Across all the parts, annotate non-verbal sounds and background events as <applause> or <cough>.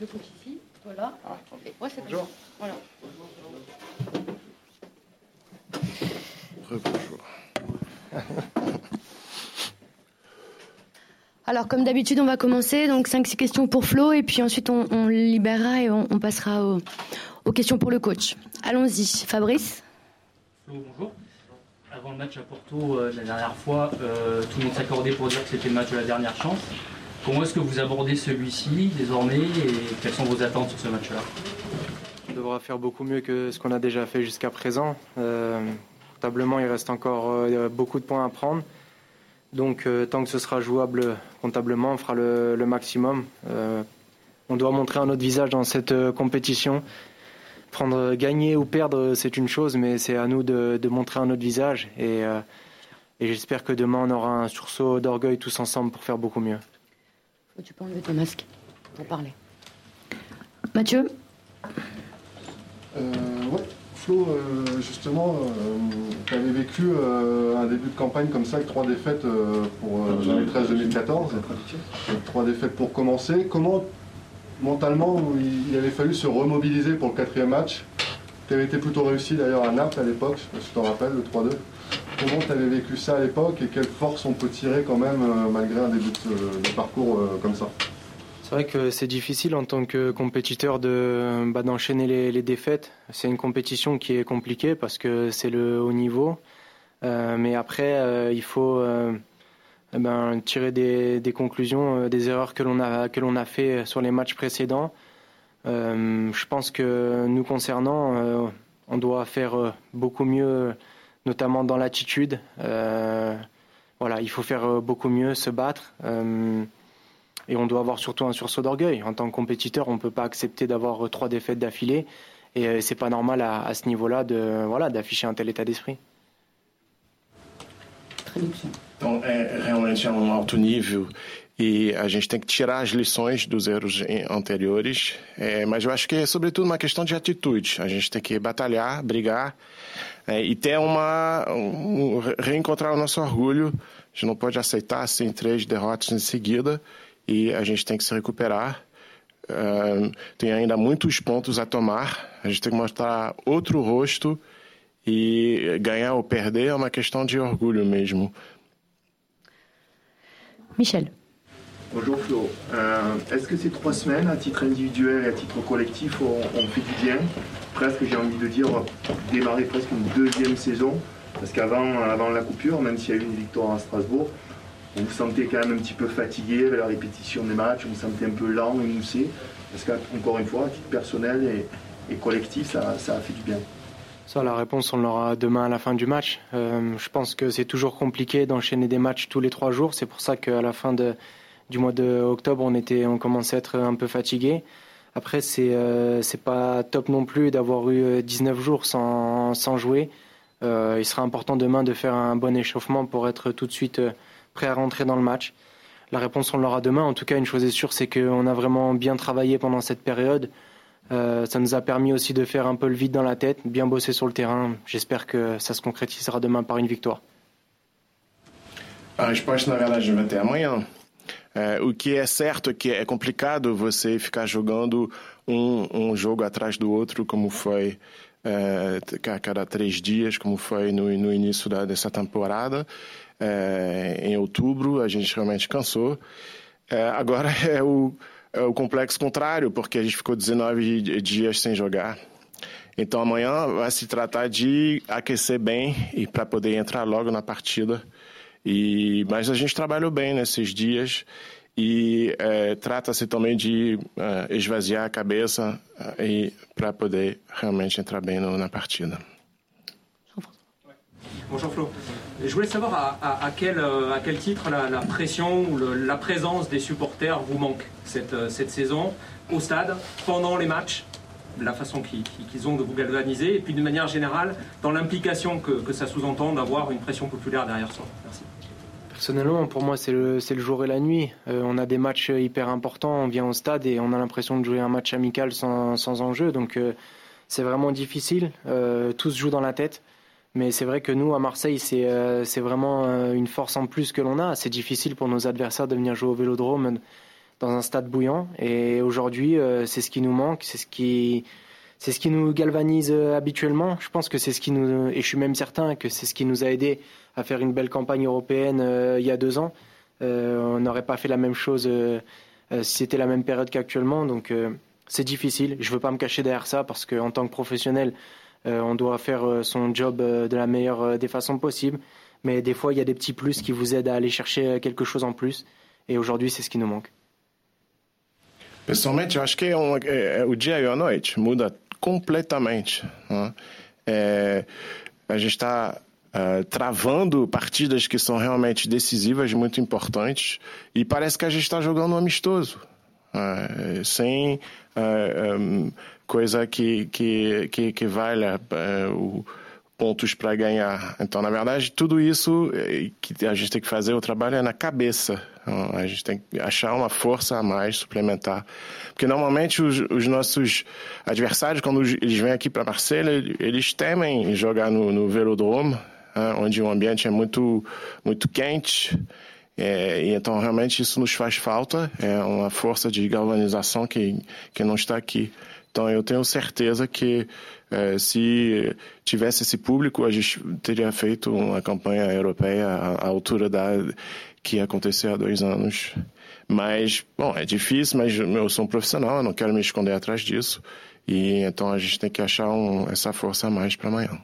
le coach ici, toi là. Ah. Ouais, c'est Bonjour. Voilà. Bonjour. <laughs> Alors, comme d'habitude, on va commencer. Donc, 5-6 questions pour Flo, et puis ensuite, on, on libérera et on, on passera au, aux questions pour le coach. Allons-y. Fabrice Flo, bonjour. Avant le match à Porto, euh, la dernière fois, euh, tout le monde s'accordait pour dire que c'était le match de la dernière chance. Comment est-ce que vous abordez celui-ci désormais et quelles sont vos attentes sur ce match-là? On devra faire beaucoup mieux que ce qu'on a déjà fait jusqu'à présent. Euh, comptablement, il reste encore euh, beaucoup de points à prendre. Donc, euh, tant que ce sera jouable comptablement, on fera le, le maximum. Euh, on doit montrer un autre visage dans cette euh, compétition. Prendre, gagner ou perdre, c'est une chose, mais c'est à nous de, de, montrer un autre visage. Et, euh, et j'espère que demain, on aura un sursaut d'orgueil tous ensemble pour faire beaucoup mieux. Tu peux enlever ton masque pour parler. Mathieu? Euh, Ouais, Flo, euh, justement, euh, tu avais vécu euh, un début de campagne comme ça avec trois défaites euh, pour 2013-2014. trois défaites pour commencer. Comment, mentalement, il, avait fallu se remobiliser pour le quatrième match Tu avais été plutôt réussi d'ailleurs à Naples à l'époque, si tu t'en rappelles, le 3-2. Comment tu avais vécu ça à l'époque et quelle force on peut tirer quand même euh, malgré un début de, de parcours euh, comme ça? C'est vrai que c'est difficile en tant que compétiteur de bah, d'enchaîner les, défaites. C'est une compétition qui est compliquée parce que c'est le haut niveau. Euh, mais après, euh, il faut euh, eh ben, tirer des, conclusions des erreurs que l'on a que l'on a fait sur les matchs précédents. je pense que nous concernant, on doit faire beaucoup mieux notamment dans l'attitude. Euh, voilà, il faut faire beaucoup mieux, se battre. Euh, et on doit avoir surtout un sursaut d'orgueil. En tant que compétiteur, on ne peut pas accepter d'avoir trois défaites d'affilée. Et euh, c'est pas normal à, à ce niveau-là voilà d'afficher um tel état d'esprit. Então, é realmente é um alto nível e a gente tem que tirar as lições dos erros anteriores. É, mas eu acho que é sobretudo uma questão de atitude. A gente tem que batalhar, brigar é, e ter uma um, reencontrar o nosso orgulho. A gente não pode aceitar assim três derrotas em seguida e a gente tem que se recuperar. Uh, tem ainda muitos pontos a tomar. A gente tem que mostrar outro rosto e ganhar ou perder é uma questão de orgulho mesmo. Michel. Bonjour Flo. Euh, Est-ce que ces trois semaines, à titre individuel et à titre collectif, ont, ont fait du bien? Presque, j'ai envie de dire, démarrer presque une deuxième saison. Parce qu'avant avant la coupure, même s'il y a eu une victoire à Strasbourg, on vous sentait quand même un petit peu fatigué avec la répétition des matchs, on vous sentait un peu lent, émoussé. Parce qu'encore une fois, à titre personnel et, et collectif, ça, ça, a fait du bien. Ça, la réponse, on l'aura demain à la fin du match. Euh, je pense que c'est toujours compliqué d'enchaîner des matchs tous les trois jours. C'est pour ça qu'à la fin du mois d'octobre, on, on commençait à être un peu fatigué. Après, c'est euh, pas top non plus d'avoir eu 19 jours sans, sans jouer. Euh, il sera important demain de faire un bon échauffement pour être tout de suite prêt à rentrer dans le match. La réponse, on l'aura demain. En tout cas, une chose est sûre, c'est qu'on a vraiment bien travaillé pendant cette période. Euh, ça nous a permis aussi de faire un peu le vide dans la tête, bien bosser sur le terrain. J'espère que ça se concrétisera demain par une victoire. A resposta, na verdade, vai ter amanhã. É, o que é certo é que é complicado você ficar jogando um, um jogo atrás do outro, como foi é, a cada três dias, como foi no, no início da, dessa temporada. É, em outubro, a gente realmente cansou. É, agora <laughs> é o, o complexo contrário, porque a gente ficou 19 dias sem jogar. Então amanhã vai se tratar de aquecer bem e para poder entrar logo na partida. E mas a gente trabalhou bem nesses dias e é, trata-se também de é, esvaziar a cabeça é, e para poder realmente entrar bem no, na partida. Bonjour Flo. Je voulais savoir à, quel, à quel, titre la, pression ou la présence des supporters vous manque cette, cette, saison au stade, pendant les matchs, la façon qu'ils qu ont de vous galvaniser, et puis de manière générale, dans l'implication que, ça sous-entend d'avoir une pression populaire derrière soi. Merci. Personnellement, pour moi, c'est le, le, jour et la nuit. Euh, on a des matchs hyper importants, on vient au stade et on a l'impression de jouer un match amical sans, sans enjeu. Donc, euh, c'est vraiment difficile. tout se joue dans la tête. Mais c'est vrai que nous, à Marseille, c'est c'est vraiment une force en plus que l'on a. C'est difficile pour nos adversaires de venir jouer au vélodrome dans un stade bouillant. Et aujourd'hui, c'est ce qui nous manque, c'est ce qui, ce qui nous galvanise habituellement. Je pense que c'est ce qui nous, et je suis même certain que c'est ce qui nous a aidé à faire une belle campagne européenne il y a deux ans. on n'aurait pas fait la même chose euh, si c'était la même période qu'actuellement. Donc euh, c'est difficile. Je ne veux pas me cacher derrière ça parce qu'en tant que professionnel, euh, on doit faire son job de la meilleure des façons possibles. Mais des fois, il y a des petits plus qui vous aident à aller chercher quelque chose en plus. Et aujourd'hui, c'est ce qui nous manque. Pessoalmente, eu acho que é um, é, o dia e a noite muda completamente. Né? É, a gente está travando partidas que são realmente decisivas, muito importantes, e parece que a gente está jogando um amistoso, uh, sem uh, um, coisa que, que, que, que valha pontos para ganhar. Então, na verdade, tudo isso que a gente tem que fazer, o trabalho é na cabeça. Então, a gente tem que achar uma força a mais, suplementar. Porque normalmente os, os nossos adversários, quando eles vêm aqui para Marselha, eles temem jogar no, no velodrome, né, onde o ambiente é muito, muito quente. É, e então, realmente, isso nos faz falta. É uma força de galvanização que, que não está aqui. Então, eu tenho certeza que é, se tivesse esse público, a gente teria feito uma campanha europeia à, altura da que aconteceu há dois anos. Mas, bom, é difícil, mas eu sou um profissional, eu não quero me esconder atrás disso. E então a gente tem que achar um, essa força a mais para amanhã.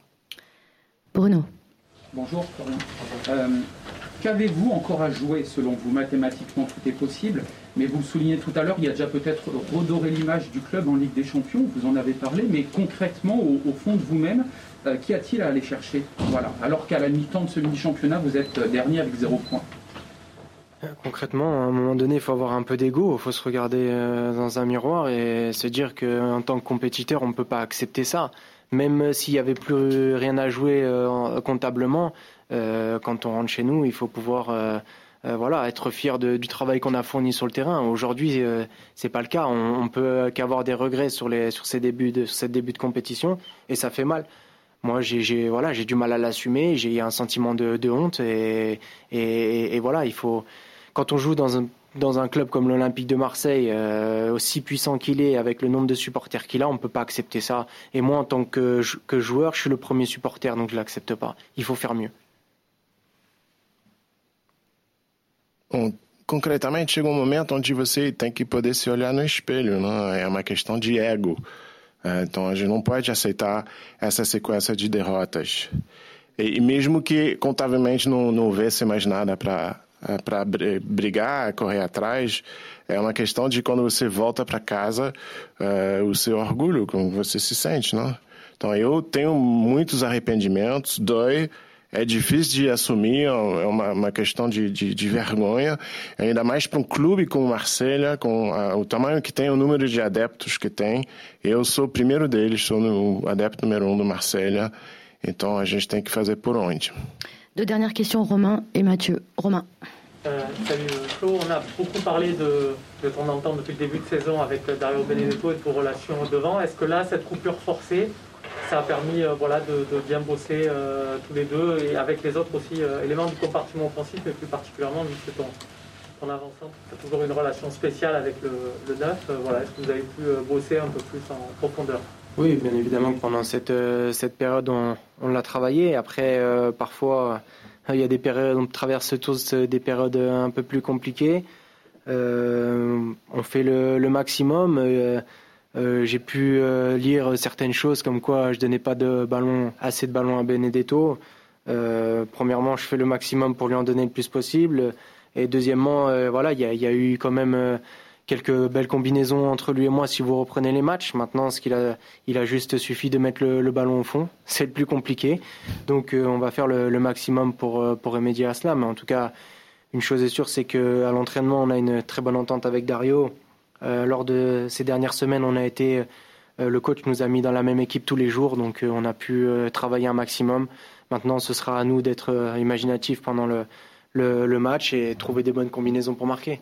Bruno. Bonjour, euh, Qu'avez-vous encore à jouer selon vous Mathématiquement, tout est possible, mais vous le soulignez tout à l'heure, il y a déjà peut-être redoré l'image du club en Ligue des Champions, vous en avez parlé, mais concrètement, au, fond de vous-même, euh, qu'y a-t-il à aller chercher Voilà. Alors qu'à la mi-temps de ce mini-championnat, vous êtes euh, dernier avec zéro point. Concrètement, à un moment donné, il faut avoir un peu d'ego, il faut se regarder dans un miroir et se dire qu'en tant que compétiteur, on ne peut pas accepter ça même s'il n'y avait plus rien à jouer euh, comptablement, euh, quand on rentre chez nous, il faut pouvoir euh, voilà, être fier du travail qu'on a fourni sur le terrain. Aujourd'hui, c'est pas le cas. On, on peut qu'avoir des regrets sur, les, sur ces débuts de, sur ces de compétition et ça fait mal. Moi, j'ai voilà, du mal à l'assumer. J'ai un sentiment de, de honte et, et, voilà, il faut. Quand on joue dans un dans un club comme l'Olympique de Marseille, euh, aussi puissant qu'il est, avec le nombre de supporters qu'il a, on ne peut pas accepter ça. Et moi, en tant que, joueur, je suis le premier supporter, donc je ne l'accepte pas. Il faut faire mieux. Bom, concretamente, chega um momento onde você tem que poder se olhar no espelho, né? é uma questão de ego. Então a gente não pode aceitar essa sequência de derrotas. E mesmo que contavelmente não, não houvesse mais nada para para brigar, correr atrás. É uma questão de quando você volta para casa, é, o seu orgulho, como você se sente, não? Então eu tenho muitos arrependimentos, dói, é difícil de assumir, é uma, uma questão de, de, de, vergonha, ainda mais para um clube como Marselha, com a, o tamanho que tem, o número de adeptos que tem. Eu sou o primeiro deles, sou o adepto número um do Marselha, então a gente tem que fazer por onde. Deux dernières questions, Romain et Mathieu. Romain. Euh, salut Flo, on a beaucoup parlé de, ton entente depuis le début de saison avec Dario Benedetto et de vos relations devant. Est-ce que là, cette coupure forcée, ça a permis euh, voilà, de, bien bosser euh, tous les deux et avec les autres aussi éléments du compartiment offensif, mais plus particulièrement vu que ton, ton avançant, tu as toujours une relation spéciale avec le, le 9. voilà, Est-ce que vous avez pu bosser un peu plus en profondeur? Oui, bien évidemment que pendant cette, euh, cette période, on, on l'a travaillé. Après, euh, parfois, il y a des périodes, on traverse tous des périodes un peu plus compliquées. Euh, on fait le, maximum. J'ai pu lire certaines choses comme quoi je donnais pas de ballon, assez de ballons à Benedetto. premièrement, je fais le maximum pour lui en donner le plus possible. Et deuxièmement, voilà, il y a, eu quand même quelques belles combinaisons entre lui et moi si vous reprenez les matchs. Maintenant, ce qu'il a, il a juste suffi de mettre le, ballon au fond. <laughs> C'est le plus compliqué. Donc, euh, on va faire le, maximum pour, euh, pour remédier à cela. Mais en tout cas, une chose est sûre, c'est qu'à l'entraînement, on a une très bonne entente avec Dario. Euh, lors de ces dernières semaines, on a été, le coach nous a mis dans la même équipe tous les jours, donc on a pu travailler un maximum. Maintenant, ce sera à nous d'être imaginatifs pendant le, le match et trouver des bonnes combinaisons pour marquer.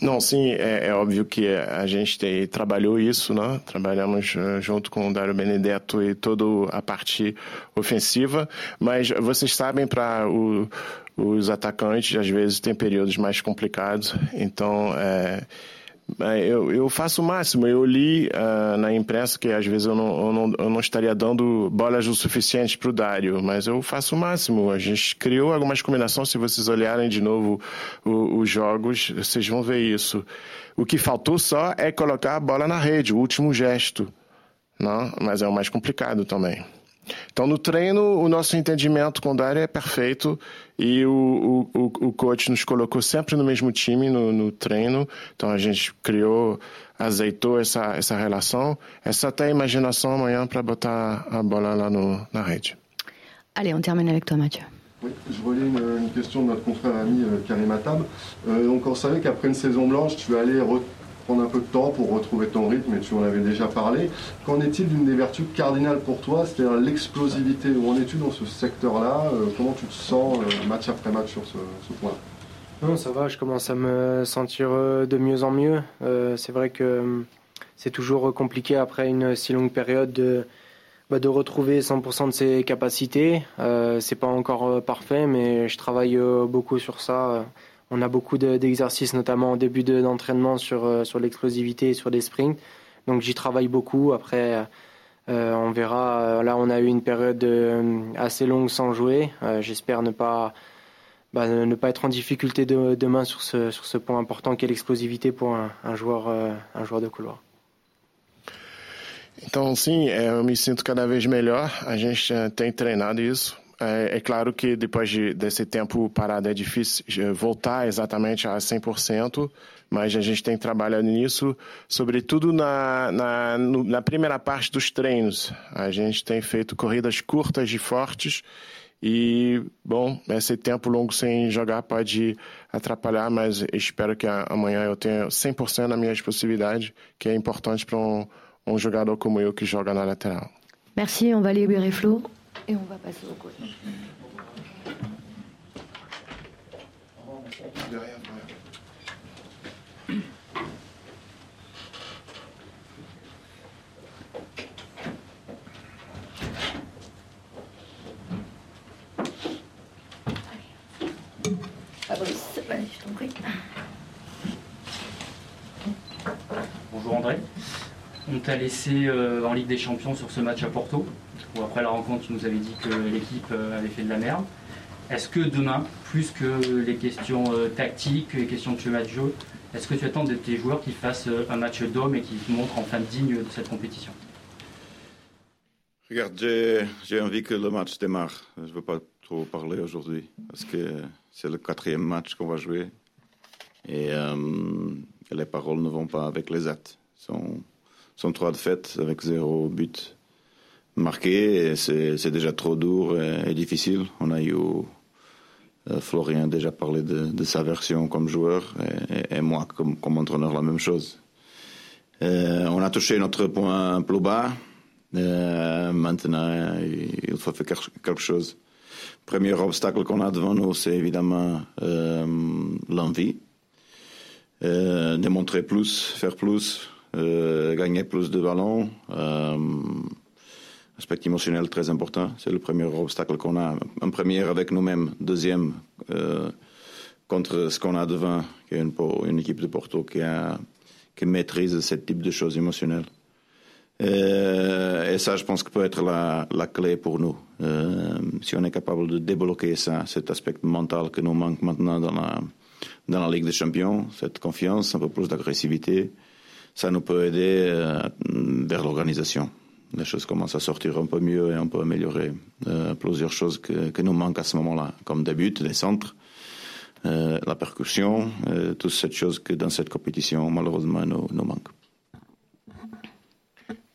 Não, sim, é, é, óbvio que a gente tem, trabalhou isso, né? Trabalhamos uh, junto com o Dário Benedetto e toda a parte ofensiva, mas vocês sabem, para os atacantes, às vezes tem períodos mais complicados, então é, eu, eu, faço o máximo. Eu li uh, na imprensa que às vezes eu não, eu não, eu não estaria dando bolas o suficiente para o Dário, mas eu faço o máximo. A gente criou algumas combinações. Se vocês olharem de novo o, os jogos, vocês vão ver isso. O que faltou só é colocar a bola na rede, o último gesto. Não? Mas é o mais complicado também. Então, no treino, o nosso entendimento com o Dário é perfeito e o, o, o coach nos colocou sempre no mesmo time no, no treino. Então, a gente criou, azeitou essa, essa relação. É só ter imaginação amanhã para botar a bola lá no, na rede. Allez, on termine avec toi, Mathieu. Oui, je relais une, une, question de notre confrère ami euh, Karim Atab. Euh, donc on savait qu'après une saison blanche, tu allais prendre un peu de temps pour retrouver ton rythme, et tu en avais déjà parlé. Qu'en est-il d'une des vertus cardinales pour toi, c'est-à-dire l'explosivité? Où en es-tu dans ce secteur-là? Euh, Comment tu te sens euh, match après match sur ce, ce point Non, ça va, je commence à me sentir euh, de mieux en mieux. c'est vrai que c'est toujours compliqué après une si longue période de, bah, de retrouver 100% de ses capacités. c'est pas encore parfait, mais je travaille beaucoup sur ça on a beaucoup d'exercices, notamment au début d'entraînement sur, euh, sur l'explosivité et sur des sprints. Donc j'y travaille beaucoup. Après, euh, on verra. Là, on a eu une période euh, assez longue sans jouer. J'espère ne pas, bah, ne pas être en difficulté demain sur ce, sur ce point important qu'est l'explosivité pour un, un joueur, un joueur de couloir. Então, sim, eu me sinto cada vez melhor. A gente tem treinado isso. É, é, claro que depois de, desse tempo parado é difícil voltar exatamente a 100%, mas a gente tem trabalhado nisso, sobretudo na, na, no, na primeira parte dos treinos. A gente tem feito corridas curtas e fortes e, bom, esse tempo longo sem jogar pode atrapalhar, mas espero que amanhã eu tenha 100% das minhas possibilidades, que é importante para um, um jogador como eu que joga na lateral. Merci, on va libérer Flo. Et on va passer au côté. Fabrice, allez, je t'en prie. Bonjour André. On t'a laissé euh, en Ligue des Champions sur ce match à Porto où après la rencontre, tu nous avais dit que l'équipe euh, avait fait de la merde. Est-ce que demain, plus que les questions euh, tactiques, les questions de chemin de jeu, est-ce que tu attends de tes joueurs qui fassent un match d'homme et qui te montrent enfin digne de cette compétition? Regarde, j'ai envie que le match démarre. Je ne veux pas trop parler aujourd'hui parce que c'est le quatrième match qu'on va jouer et, les paroles ne vont pas avec les actes. Sont trois défaites avec zéro but marqué. C'est déjà trop dur et, difficile. On a eu euh, Florian déjà parlé de, sa version comme joueur et, moi comme, entraîneur la même chose. Euh, on a touché notre point plus bas. Euh, maintenant, il faut faire quelque chose. Premier obstacle qu'on a devant nous, c'est évidemment l'envie. démontrer plus, faire plus, gagner plus de ballons aspect émotionnel très important. C'est le premier obstacle qu'on a. Un premier avec nous-mêmes, deuxième euh, contre ce qu'on a devant, qui est une, équipe de Porto qui, maîtrise ce type de choses émotionnelles. Euh, et ça, je pense que peut être la, clé pour nous. Euh, si on est capable de débloquer ça, cet aspect mental que nous manque maintenant dans la, dans la Ligue des Champions, cette confiance, un peu plus d'agressivité, ça nous peut aider vers l'organisation les choses commencent à sortir un peu mieux et on peut améliorer euh, plusieurs choses que, que, nous manquent à ce moment-là, comme des buts, des centres, euh, la percussion, euh, toutes ces choses que dans cette compétition, malheureusement, nous, nous manquent.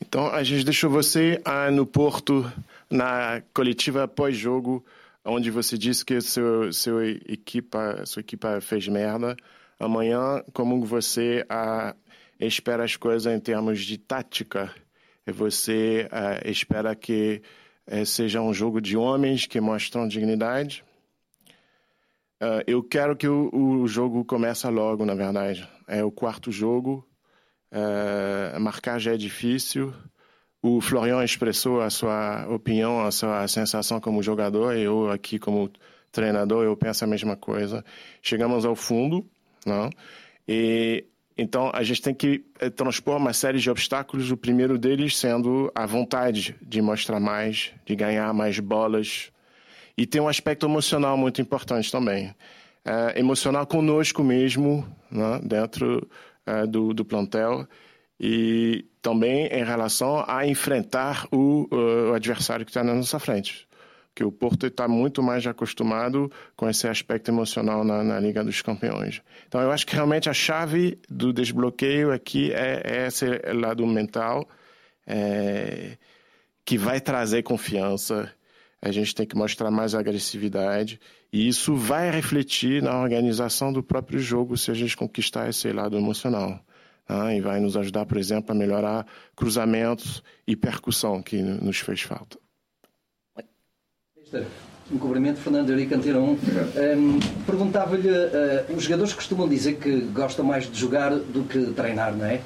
Então, a gente deixou você ah, no Porto, na coletiva pós-jogo, onde você disse que seu, seu equipa, sua equipa fez merda. Amanhã, como você ah, espera as coisas em termos de tática você uh, espera que uh, seja um jogo de homens que mostram dignidade. Uh, eu quero que o, o, jogo comece logo, na verdade. É o quarto jogo. Marcar já é difícil. O Florian expressou a sua opinião, a sua sensação como jogador. Eu aqui como treinador, eu penso a mesma coisa. Chegamos ao fundo, não? E então a gente tem que eh, transpor uma série de obstáculos. O primeiro deles sendo a vontade de mostrar mais, de ganhar mais bolas, e tem um aspecto emocional muito importante também. É, emocional conosco mesmo, né, dentro é, do, do plantel, e também em relação a enfrentar o, o adversário que está na nossa frente. Que o Porto está muito mais acostumado com esse aspecto emocional na, na, Liga dos Campeões. Então, eu acho que realmente a chave do desbloqueio aqui é, é esse lado mental é, que vai trazer confiança a gente tem que mostrar mais agressividade e isso vai refletir na organização do próprio jogo se a gente conquistar esse lado emocional. Né? E vai nos ajudar, por exemplo, a melhorar cruzamentos e percussão que nos fez falta. Um cumprimento, Fernando Eurico Anteirão. Um, Perguntava-lhe, uh, os jogadores costumam dizer que gostam mais de jogar do que treinar, não é?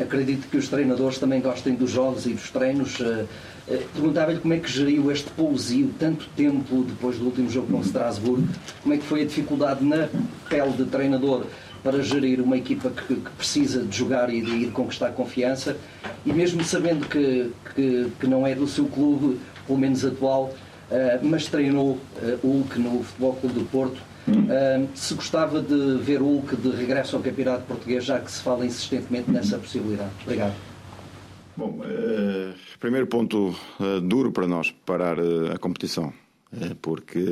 Acredito que os treinadores também gostem dos jogos e dos treinos. Uh, uh, Perguntava-lhe como é que geriu este pousio tanto tempo depois do último jogo com o Strasbourg, como é que foi a dificuldade na pele de treinador para gerir uma equipa que, que precisa de jogar e de ir conquistar confiança e mesmo sabendo que, que, que não é do seu clube, pelo menos atual, mas treinou uh, Hulk no Futebol Clube do Porto. Uh, se gostava de ver Hulk de regresso ao Campeonato Português, já que se fala insistentemente nessa possibilidade. Obrigado. Bom, primeiro ponto duro para nós, parar a competição. porque,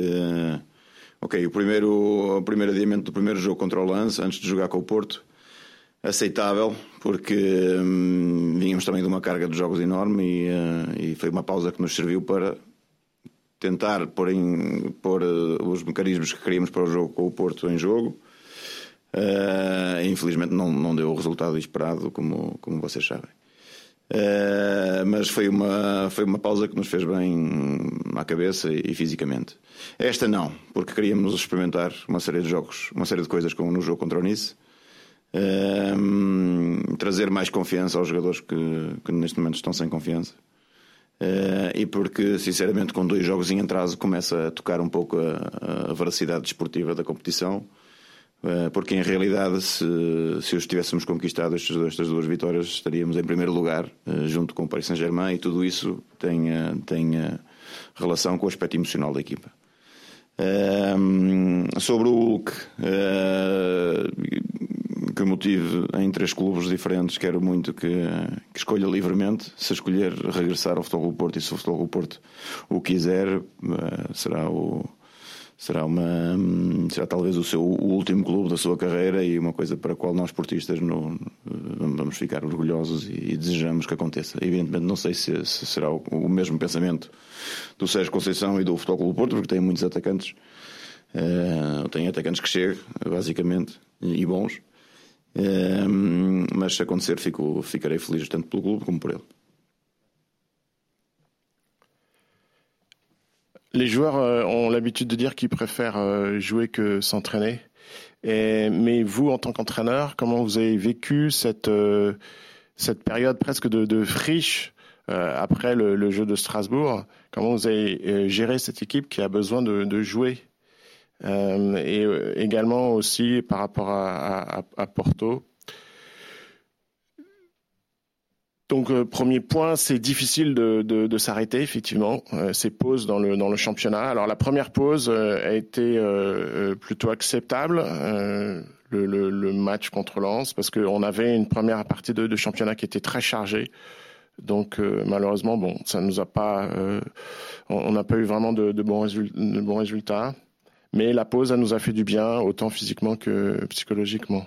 ok, o primeiro, o primeiro adiamento do primeiro jogo contra o Lance, antes de jogar com o Porto, aceitável, porque hum, vínhamos também de uma carga de jogos enorme e, e, foi uma pausa que nos serviu para tentar pôr, em, pôr uh, os mecanismos que queríamos para o jogo com o Porto em jogo. Uh, infelizmente não, não deu o resultado esperado, como, como vocês sabem. Uh, mas foi uma, foi uma pausa que nos fez bem à cabeça e, e, fisicamente. Esta não, porque queríamos experimentar uma série de jogos, uma série de coisas como no jogo contra o Nice. Uh, trazer mais confiança aos jogadores que, que neste momento estão sem confiança. Uh, e porque, sinceramente, com dois jogos em atraso começa a tocar um pouco a, a veracidade desportiva da competição. Uh, porque, em realidade, se, se os tivéssemos conquistado estas, estas duas vitórias, estaríamos em primeiro lugar, uh, junto com o Paris Saint-Germain, e tudo isso tem, tem relação com o aspecto emocional da equipa. sobre o Hulk, que eu motive em três clubes diferentes, quero muito que, que escolha livremente. Se escolher regressar ao Futebol do Porto e se o Futebol do Porto o quiser, eh, será o será uma será talvez o seu o último clube da sua carreira e uma coisa para a qual nós portistas não, vamos ficar orgulhosos e, e, desejamos que aconteça. Evidentemente não sei se, se será o, o, mesmo pensamento do Sérgio Conceição e do Futebol Clube Porto, porque tem muitos atacantes. Uh, tem atacantes que chegam, basicamente, e bons mas se acontecer. Les joueurs euh, ont l'habitude de dire qu'ils préfèrent euh, jouer que s'entraîner. mais vous, en tant qu'entraîneur, comment vous avez vécu cette, euh, cette période presque de, friche après le, jeu de Strasbourg? Comment vous avez géré cette équipe qui a besoin de, jouer? Et euh, également aussi par rapport à, Porto. Donc euh, premier point, c'est difficile de, s'arrêter effectivement. Euh, ces pauses dans le championnat. Alors la première pause euh, a été euh, plutôt acceptable. Le, match contre Lens parce qu'on avait une première partie de, championnat qui était très chargée. Donc malheureusement, bon, ça nous a pas, on n'a pas eu vraiment de bons résultats. Mais la pause, elle nous a fait du bien, autant physiquement que psychologiquement.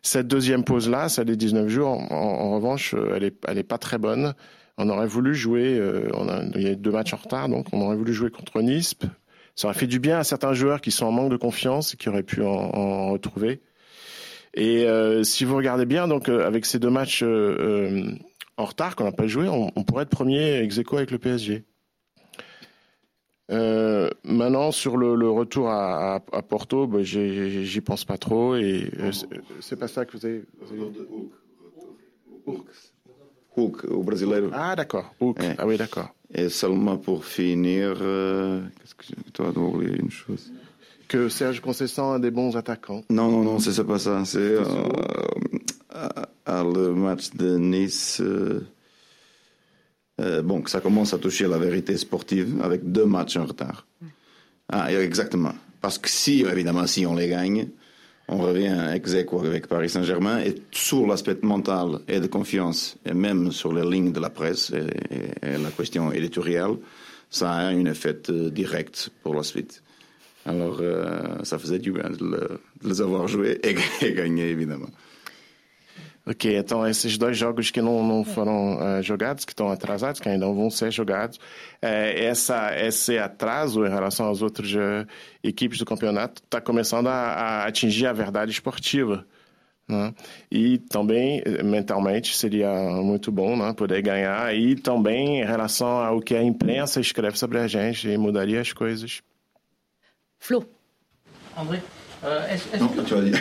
Cette deuxième pause-là, celle des 19 jours, en, revanche, euh, elle est, elle est pas très bonne. On aurait voulu jouer, euh, il y a deux matchs en retard, donc on aurait voulu jouer contre Nice. Ça aurait fait du bien à certains joueurs qui sont en manque de confiance et qui auraient pu en, retrouver. Et euh, si vous regardez bien, donc avec ces deux matchs en retard qu'on n'a pas joué, on, on, pourrait être premier ex aequo avec le PSG. Euh, maintenant, sur le, le retour à, à, à Porto, bah, j'y pense pas trop et euh, c'est pas ça que vous avez. Vous avez... Hulk, o brasileiro. Ah, d'accord. Hulk. É. Ah oui, d'accord. Et seulement pour finir, euh, qu'est-ce que dois oublier une chose? Que Serge Conceição a des bons attaquants. Non, non, non, c'est pas ça. C'est euh, à, à le match de Nice. euh, euh, bon, que ça commence à toucher la vérité sportive avec deux matchs en retard. Ah, exactement. Parce que si, évidemment, si on les gagne, on revient ex aequo avec Paris Saint-Germain et sur l'aspect mental et de confiance, et même sur les lignes de la presse et, et- et la question éditoriale, ça a un effet euh, direct pour la suite. Alors, euh, ça faisait du bien de, le- de les avoir joués et, <laughs> et gagner, évidemment. Ok, então esses dois jogos que não, não foram eh, jogados, que estão atrasados, que ainda vão ser jogados, eh, essa, esse atraso em relação às outras eh, equipes do campeonato está começando a, a atingir a verdade esportiva. Né? E também, eh, mentalmente, seria muito bom né, poder ganhar. E também em relação ao que a imprensa escreve sobre a gente, e mudaria as coisas. Flo. André, Non, que tu vas dire,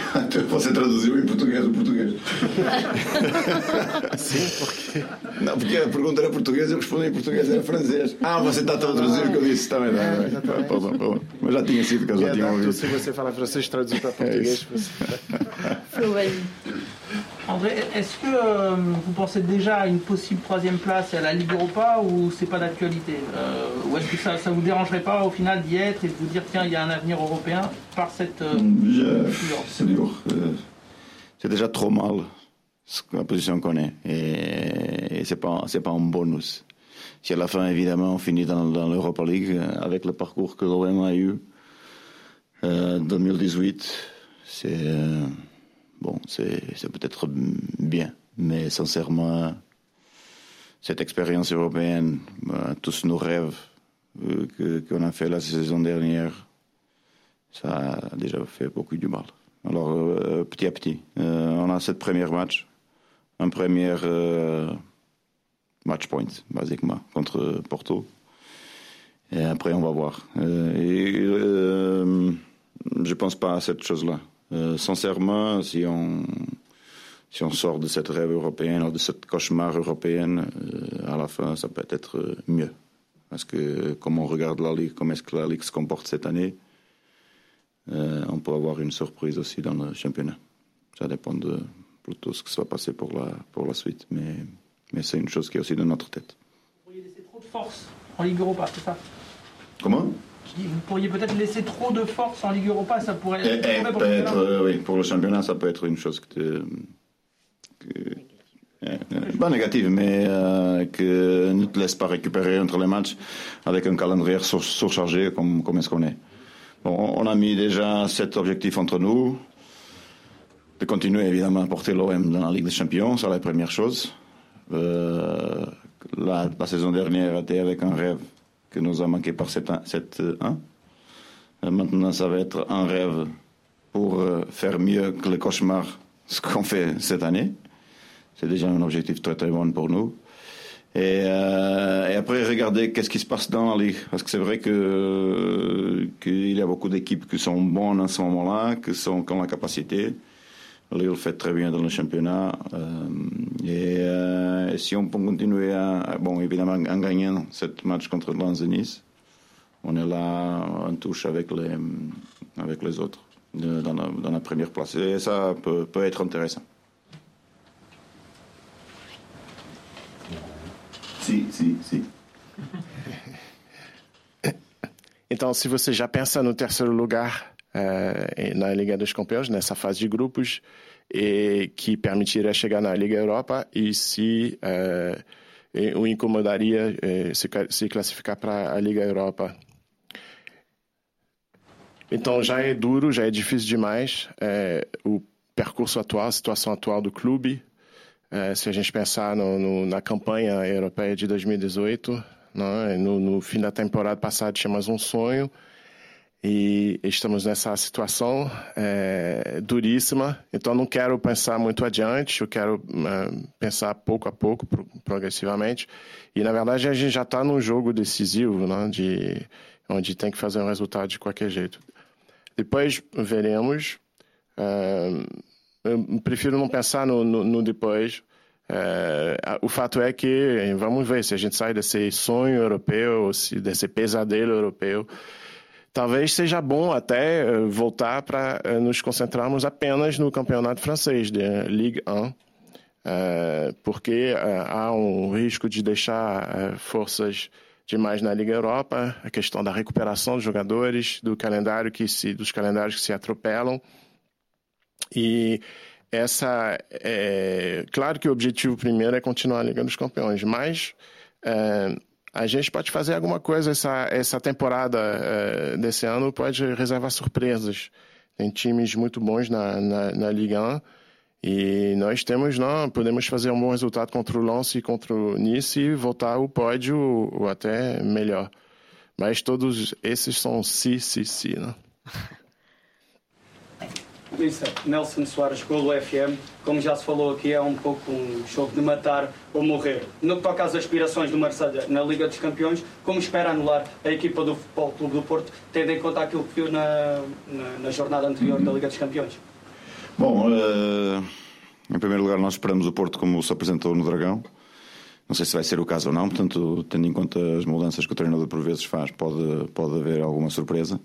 você traduziu em português o português. <laughs> Sim, porque. Não, porque a pergunta era português, eu respondi em português, era francês. Ah, você está a traduzir o que eu disse também. É, não. Perdão, perdão. Mas já tinha sido que eu já tinha Exato, ouvido. se você falar francês, traduzir para português. você... <laughs> Flo, vas-y. André, est-ce que euh, vous pensez déjà à une possible troisième place et à la Ligue Europa ou c'est pas d'actualité? Euh, Ou est-ce que ça, ça vous dérangerait pas au final d'y être et de vous dire tiens il y a un avenir européen par cette euh, C'est dur. Euh, C'est déjà trop mal ce que- la position qu'on est. Et, et c'est pas, c'est pas un bonus. Si à la fin, évidemment, on finit dans, dans l'Europa League euh, avec le parcours que l'OM a eu euh, 2018, c'est euh, bon, c'est, peut-être bien. Mais sincèrement, cette expérience européenne, euh, tous nos rêves euh, qu'on a fait la saison dernière, ça a déjà fait beaucoup du mal. Alors, euh, petit à petit, euh, on a cette première match, un premier euh, match point, basiquement, contre Porto. Et après, on va voir. Et, je pense pas à cette chose-là. Euh, sincèrement, si on, si on sort de cette rêve européenne ou de cette cauchemar européenne, euh, à la fin, ça peut être euh, mieux. Parce que, comme on regarde la Ligue, comment est-ce que la Ligue se comporte cette année, euh, on peut avoir une surprise aussi dans le championnat. Ça dépend de plutôt ce qui se va passer pour la, pour la suite. Mais, mais c'est une chose qui est aussi dans notre tête. Vous pourriez laisser trop de force en Ligue Europa, c'est ça? Comment? Vous pourriez peut-être laisser trop de force en Ligue Europa, ça pourrait être et mauvais pour championnat. euh, oui, pour le championnat, ça peut être une chose que, que- euh, pas négative, mais euh, que ne te laisse pas récupérer entre les matchs avec un calendrier sur- surchargé comme, comme est-ce qu'on est. Bon, on a mis déjà cet objectif entre nous, de continuer évidemment à porter l'OM dans la Ligue des Champions, c'est la première chose. Euh, la, la saison dernière était avec un rêve que nous a manqué par 7-1. Euh, Maintenant, ça va être un rêve pour euh, faire mieux que le cauchemar, ce qu'on fait cette année. C'est déjà un objectif très très bon pour nous. Et, après, regarder qu'est-ce qui se passe dans la Ligue. Parce que c'est vrai qu'il y a beaucoup d'équipes qui sont bonnes en ce moment-là, qui, qui ont la capacité. Lille fait très bien dans le championnat. Euh, et, euh, et si on peut continuer à, bon, évidemment, en gagnant cette match contre Lens et Nice, on est là en touche avec les, avec les autres de- dans, la, dans la première place. Et ça peut, peut être intéressant. Si, si, si. Então, se você já pensa no terceiro lugar eh, na Liga dos Campeões, nessa fase de grupos, e que permitiria chegar na Liga Europa, e se e o incomodaria eh, se, se classificar para a Liga Europa. Então, já é duro, já é difícil demais o percurso atual, a situação atual do clube. Se a gente pensar no- no- na campanha europeia de 2018, né, no, no fim da temporada passada tínhamos um sonho e estamos nessa situação eh, duríssima. Então não quero pensar muito adiante, eu quero eh, pensar pouco a pouco, pro- progressivamente. E na verdade a gente já está num jogo decisivo, né, de onde tem que fazer um resultado de qualquer jeito. Depois veremos. Uh, eu prefiro não pensar no, no, no depois. Uh, o fato é que vamos ver se a gente sai desse sonho europeu, se desse pesadelo europeu. Talvez seja bom até uh, voltar para uh, nos concentrarmos apenas no campeonato francês, de Ligue 1, porque há um risco de deixar forças demais na Liga Europa, a questão da recuperação dos jogadores, do calendário que se, dos calendários que se atropelam. E essa é claro que o objetivo primeiro é continuar a Liga dos Campeões, mas é, a gente pode fazer alguma coisa essa essa temporada é, desse ano pode reservar surpresas. Tem times muito bons na, na, na Liga 1 e nós temos, não, podemos fazer um bom resultado contra o Lance e contra o Nice e voltar ao pódio ou até melhor. Mas todos esses são si, si, si, né? <laughs> Isso, Nelson Soares, Golo FM. Como já se falou aqui, é um pouco um jogo de matar ou morrer. No que toca às aspirações do Marselha na Liga dos Campeões, como espera anular a equipa do Futebol Clube do Porto, tendo em conta aquilo que viu na, na, na jornada anterior da Liga dos Campeões? Bom, uh, em primeiro lugar, nós esperamos o Porto como se apresentou no Dragão. Não sei se vai ser o caso ou não, portanto, tendo em conta as mudanças que o treinador por vezes faz, pode, pode haver alguma surpresa.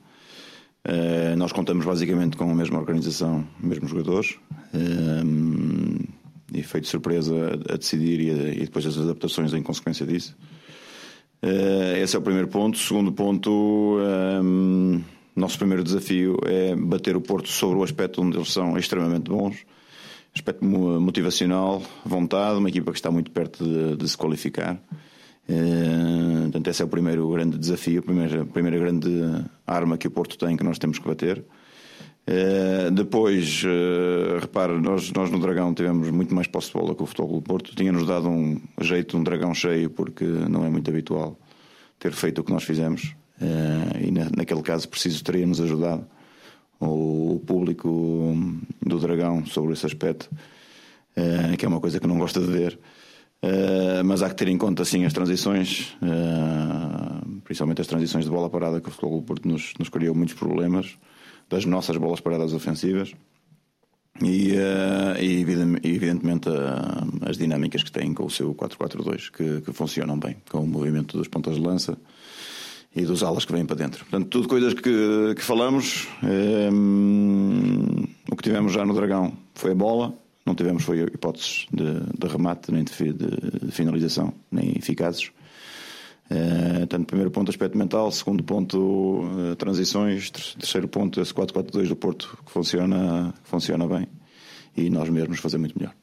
Uh, nós contamos basicamente com a mesma organização, mesmos jogadores, uh, e feito surpresa a, decidir e, a, e, depois as adaptações em consequência disso. Uh, esse é o primeiro ponto. Segundo ponto, nosso primeiro desafio é bater o Porto sobre o aspecto onde eles são extremamente bons. Aspecto motivacional, vontade, uma equipa que está muito perto de, de se qualificar. Uh, portanto, esse é o primeiro grande desafio, a primeira, a primeira grande arma que o Porto tem que nós temos que bater. Uh, depois, uh, repare, nós, nós no Dragão tivemos muito mais posse de bola que o Futebol do Porto. Tinha-nos dado um jeito, um dragão cheio, porque não é muito habitual ter feito o que nós fizemos. E na, naquele caso preciso teria-nos ajudado o, público do Dragão sobre esse aspecto, que é uma coisa que não gosta de ver. Uh, mas há que ter em conta sim as transições, principalmente as transições de bola parada que o Futebol Porto nos, nos criou muitos problemas das nossas bolas paradas ofensivas e, e evidentemente as dinâmicas que têm com o seu 4-4-2 que, que funcionam bem, com o movimento dos pontas de lança e dos alas que vêm para dentro. Portanto, tudo coisas que, que falamos. Ehm, o que tivemos já no Dragão foi a bola, não tivemos foi hipóteses de, de remate, nem de, de, finalização, nem eficazes. Uh, portanto, primeiro ponto, aspecto mental. Segundo ponto, uh, transições. Terceiro ponto, esse 4-4-2 do Porto, que funciona, que funciona bem. E nós mesmos fazer muito melhor.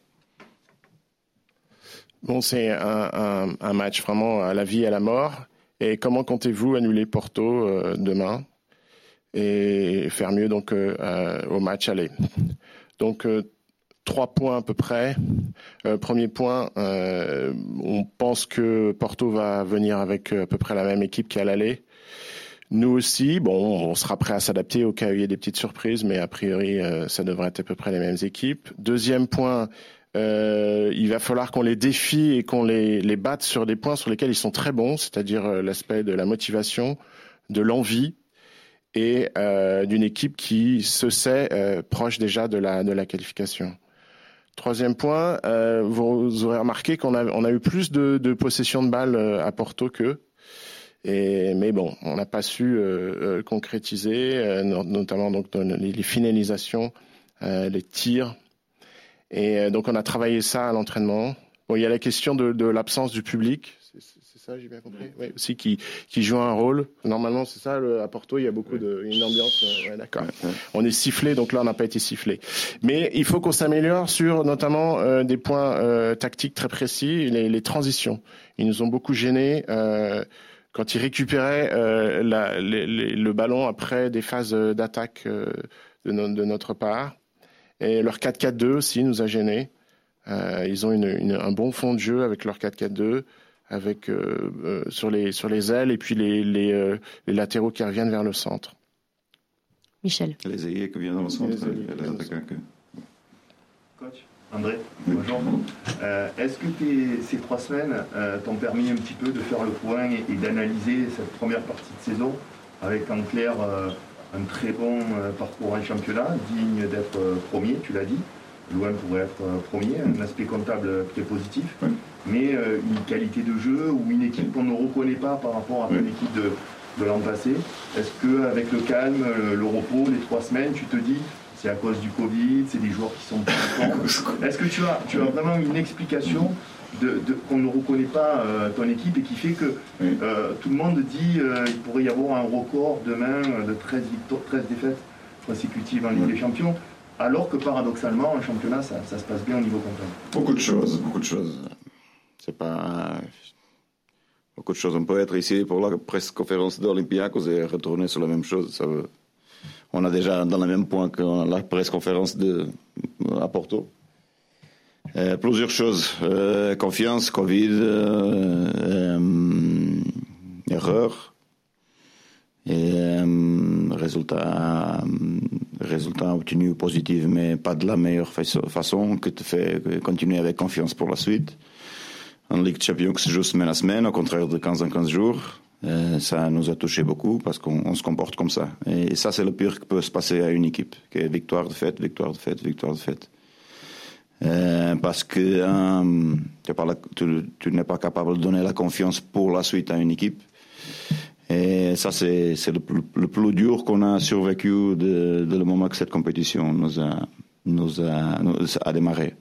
Bon, c'est un, match vraiment à la vie et à la mort. Et comment comptez-vous annuler Porto euh, demain et faire mieux donc euh, euh, au match aller? Donc trois points à peu près. premier point, on pense que Porto va venir avec à peu près la même équipe qu'à l'aller. Nous aussi, bon, on sera prêt à s'adapter au cas où il y ait des petites surprises, mais a priori, ça devrait être à peu près les mêmes équipes. Deuxième point, euh, il va falloir qu'on les défie et qu'on les, les batte sur des points sur lesquels ils sont très bons, c'est-à-dire euh, l'aspect de la motivation, de l'envie et euh, d'une équipe qui se sait euh, proche déjà de la, de la qualification. Troisième point, euh, vous aurez remarqué qu'on a, eu plus de, de possession de balles à Porto qu'eux. Mais bon, on n'a pas su concrétiser, notamment donc les, finalisations, les tirs, et euh, donc on a travaillé ça à l'entraînement. Bon, il y a la question de l'absence du public. Ça, j'ai bien compris. Oui, aussi qui, qui joue un rôle. Normalement, c'est ça. Le, à Porto, il y a beaucoup de, une ambiance. Euh, ouais, d'accord. On est sifflé, donc là, on n'a pas été sifflé. Mais il faut qu'on s'améliore sur notamment euh, des points euh, tactiques très précis, les, les, transitions. Ils nous ont beaucoup gênés. Euh, quand ils récupéraient la, les, les, le ballon après des phases d'attaque de, no, de notre part. Et leur 4-4-2 aussi nous a gênés. Euh, ils ont une, une, un bon fond de jeu avec leur 4-4-2, avec euh, euh, sur les sur les ailes et puis les les, euh, les, latéraux qui reviennent vers le centre. Michel. Les ailiers qui viennent dans le centre, les, les attaquants. Coach. André, bonjour. Euh, Est-ce que tes, ces trois semaines euh, t'ont permis un petit peu de faire le point et, et d'analyser cette première partie de saison avec en clair un très bon parcours en championnat, digne d'être premier, tu l'as dit. Loin pourrait être premier, un aspect comptable très positif, mais une qualité de jeu ou une équipe qu'on ne reconnaît pas par rapport à une équipe de, de l'an passé. Est-ce qu'avec le calme, le, repos, les trois semaines, tu te dis c'est à cause du Covid, c'est des joueurs qui sont <laughs> Est-ce que tu as, tu as vraiment une explication de, qu'on ne reconnaît pas euh, ton équipe et qui fait que euh, tout le monde dit qu'il euh, pourrait y avoir un record demain de 13, 13 défaites consécutives en Ligue des Champions alors que paradoxalement, en championnat, ça, se passe bien au niveau comptable. Beaucoup de choses, beaucoup de choses. C'est pas, beaucoup de choses. On peut être ici pour la presse conférence d'Olympiakos et retourner sur la même chose. Ça veut... On a déjà dans le même point que la presse conférence de, à Porto. Euh, plusieurs choses. Euh, confiance, Covid, euh, erreur. Et résultat, résultat obtenu positif, mais pas de la meilleure façon que te fait continuer avec confiance pour la suite en Ligue de Champions qui se joue semaine à semaine, au contraire de 15 en 15 jours. Euh, ça nous a touché beaucoup parce qu'on se comporte comme ça. Et ça, c'est le pire qui peut se passer à une équipe, qui est victoire de fête, victoire de fête, victoire de fête. Euh, parce que euh, tu, n'es pas capable de donner la confiance pour la suite à une équipe. Et ça, c'est le, plus dur qu'on a survécu de, de, le moment que cette compétition a, a, a démarré.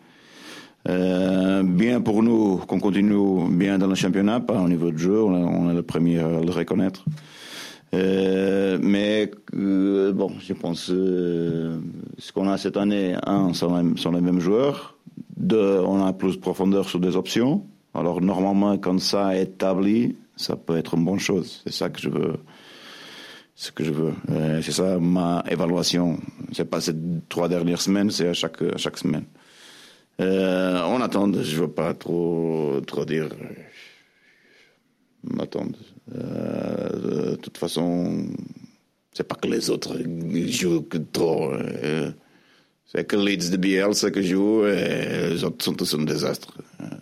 Euh, bien pour nous qu'on continue bien dans le championnat, pas au niveau de jeu, on, est le premier à le reconnaître. Euh, mais euh, bon, je pense euh, ce qu'on a cette année, un, sont, sont les mêmes joueurs. Deux, on a plus de profondeur sur des options. Alors normalement, quand ça est établi, ça peut être une bonne chose. C'est ça que je veux. Ce que je veux. Euh, c'est ça ma évaluation. C'est pas ces trois dernières semaines, c'est à chaque, à chaque semaine. Euh, on attend, je veux pas trop, trop dire. On attend. Euh, de toute façon, c'est pas que les autres jouent trop. Euh, c'est que Leeds de Bielsa que joue et les autres sont tous un désastre.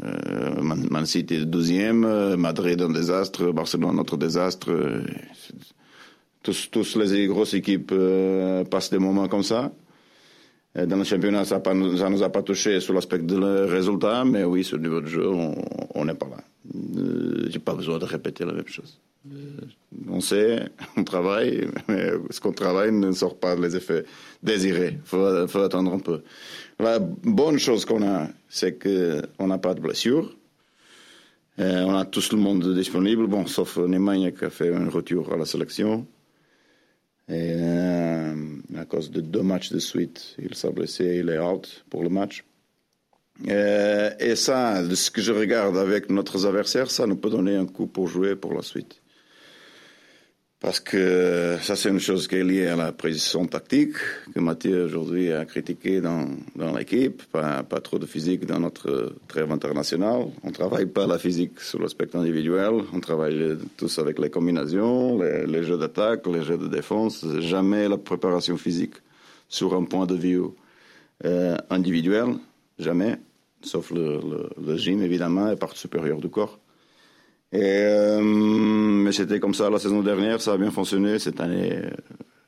Euh, Man, City est deuxième, Madrid un désastre, Barcelone un autre désastre. Tous, tous les grosses équipes passent des moments comme ça. Euh, dans le championnat, ça ne nous a pas touché sur l'aspect du résultat, mais oui, sur le niveau de jeu, on n'est pas là. Euh, Je n'ai pas besoin de répéter la même chose. Euh, on sait, <laughs> on travaille, mais ce qu'on travaille ne sort pas les effets désirés. Faut, faut, attendre un peu. La bonne chose qu'on a, c'est qu'on n'a pas de blessure. on a tout le monde disponible, bon, sauf Nemanja qui a fait un retour à la sélection. Euh, à cause de deux matchs de suite, il s'est blessé, il est out pour le match. Euh, et ça, de ce que je regarde avec notre adversaire, ça nous peut donner un coup pour jouer pour la suite. Parce que ça, c'est une chose qui est liée à la précision tactique, que Mathieu aujourd'hui a critiqué dans, dans l'équipe. Pas, pas, trop de physique dans notre trêve international. On travaille pas la physique sur l'aspect individuel. On travaille tous avec les combinaisons, les, jeux d'attaque, les jeux de défense. Jamais la préparation physique sur un point de vue euh, individuel. Jamais. Sauf le, gym, évidemment, et partie supérieure du corps. Et, euh, mais c'était comme ça la saison dernière, ça a bien fonctionné cette année.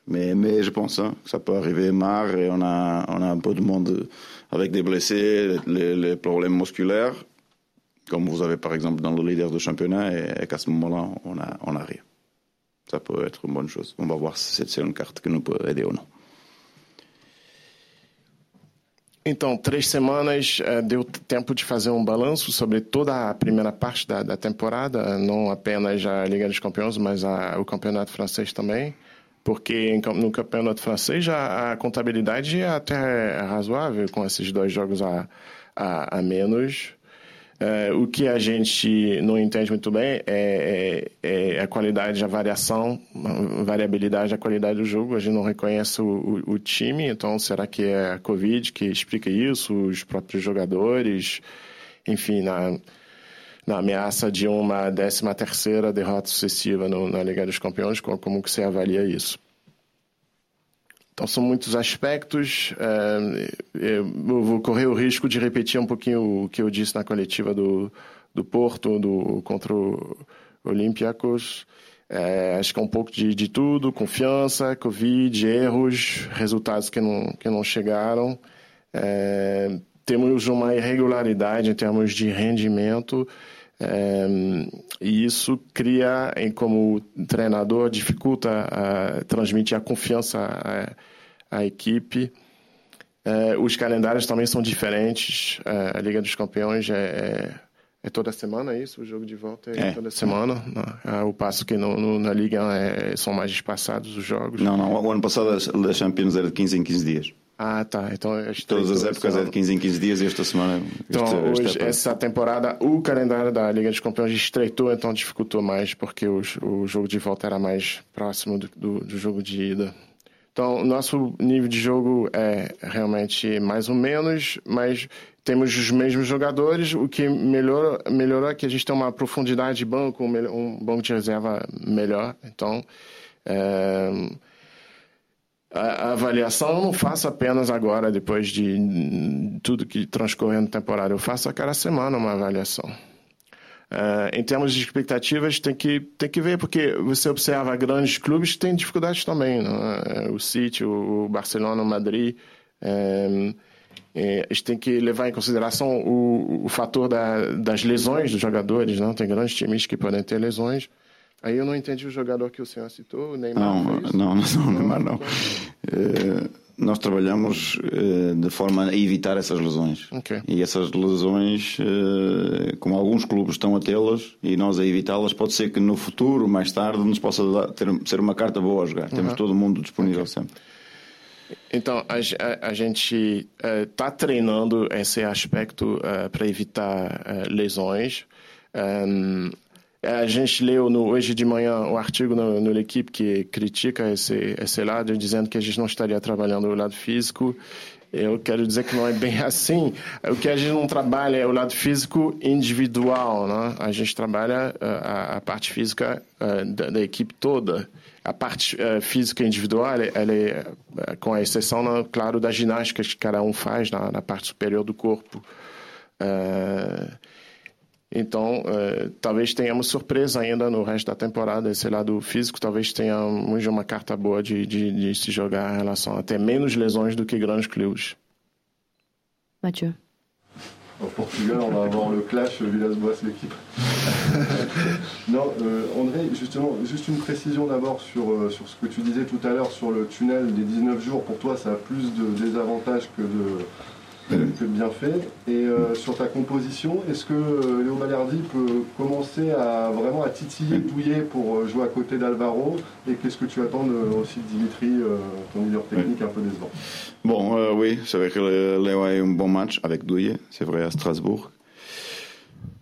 Mais, je pense hein, que ça peut arriver marre et on a, un peu de monde avec des blessés, les, problèmes musculaires, comme vous avez par exemple dans le leader de championnat, et, qu'à ce moment-là, on a, on a rien. Ça peut être une bonne chose. On va voir si c'est une carte qui nous peut aider ou non. Então, três semanas é, deu tempo de fazer um balanço sobre toda a primeira parte da, da temporada, não apenas a Liga dos Campeões, mas a, o Campeonato Francês também, porque no Campeonato Francês a, a contabilidade é até razoável com esses dois jogos a, a, a menos. É, o que a gente não entende muito bem é, é, é, a qualidade, a variação, a variabilidade, a qualidade do jogo. A gente não reconhece o, o, o, time, então será que é a Covid que explica isso? Os próprios jogadores? Enfim, na, na ameaça de uma 13 terceira derrota sucessiva no, na Liga dos Campeões, como, como que você avalia isso? Então são muitos aspectos. É, eu vou correr o risco de repetir um pouquinho o que eu disse na coletiva do, do Porto, do, contra o Olympiacos. É, acho que é um pouco de, de tudo, confiança, Covid, erros, resultados que não, que não chegaram. É, temos uma irregularidade em termos de rendimento é, e isso cria, em, como treinador, dificulta a, transmitir a confiança à, à equipe. É, os calendários também são diferentes. É, a Liga dos Campeões é, é, é, toda semana, é isso? O jogo de volta é, toda semana. Não, o passo que no, no, na Liga são mais espaçados os jogos. Não, não. O ano passado a Champions era de 15 em 15 dias. Ah, tá. Então, Todas as épocas é de 15 em 15 dias e esta semana. Então, este, hoje, essa temporada, o calendário da Liga dos Campeões estreitou, então dificultou mais, porque o, o jogo de volta era mais próximo do, do, do jogo de ida. Então, nosso nível de jogo é realmente mais ou menos, mas temos os mesmos jogadores. O que melhorou, melhorou é que a gente tem uma profundidade de banco, um, banco de reserva melhor. Então, é, a, avaliação eu não faço apenas agora, depois de tudo que transcorreu na temporada. Eu faço a cada semana uma avaliação. Uh, em termos de expectativas, tem que, tem que ver, porque você observa grandes clubes que têm dificuldades também. Né? O City, o Barcelona, o Madrid. É, é, a gente tem que levar em consideração o, o fator da, das lesões dos jogadores. Não? Tem grandes times que podem ter lesões. Aí eu não entendi o jogador que o senhor citou, o Neymar. Não, não, não, não, Neymar não. Uh, nós trabalhamos uh, de forma a evitar essas lesões. E essas lesões, uh, como alguns clubes estão a tê-las e nós a evitá-las, pode ser que no futuro, mais tarde, nos possa ter, ser uma carta boa a jogar. Uhum. Temos todo mundo disponível sempre. Então, a, a, a gente está treinando esse aspecto para evitar lesões. Um, a gente leu no, hoje de manhã um artigo no, no L'Equipe que critica esse, esse lado, dizendo que a gente não estaria trabalhando o lado físico. Eu quero dizer que não é bem <laughs> assim. O que a gente não trabalha é o lado físico individual, né? A gente trabalha uh, a, a, parte física uh, da, da, equipe toda. A parte física individual, ela é, com a exceção, né, claro, das ginásticas que cada um faz na, na parte superior do corpo. Uh, então, é, talvez tenhamos surpresa ainda no resto da temporada. Esse lado físico talvez tenhamos uma carta boa de, de, de se jogar em relação a ter menos lesões do que grandes clubes. Mathieu. Au Portugal, on va avoir le clash Villas-Boas-l'équipe. <laughs> non, euh, André, justement, juste une précision d'abord sur, euh, sur ce que tu disais tout à l'heure sur le tunnel des 19 jours. Pour toi, ça a plus de désavantages que de, que bien. Fait. Et euh, sur ta composition, est-ce que euh, Léo Malardi peut commencer à vraiment à titiller, douiller pour euh, jouer à côté d'Alvaro? Et qu'est-ce que tu attends aussi de Dimitri, ton leader technique un peu décevant? Bon, oui, c'est vrai que Léo a eu un bon match avec Douillet, c'est vrai, à Strasbourg.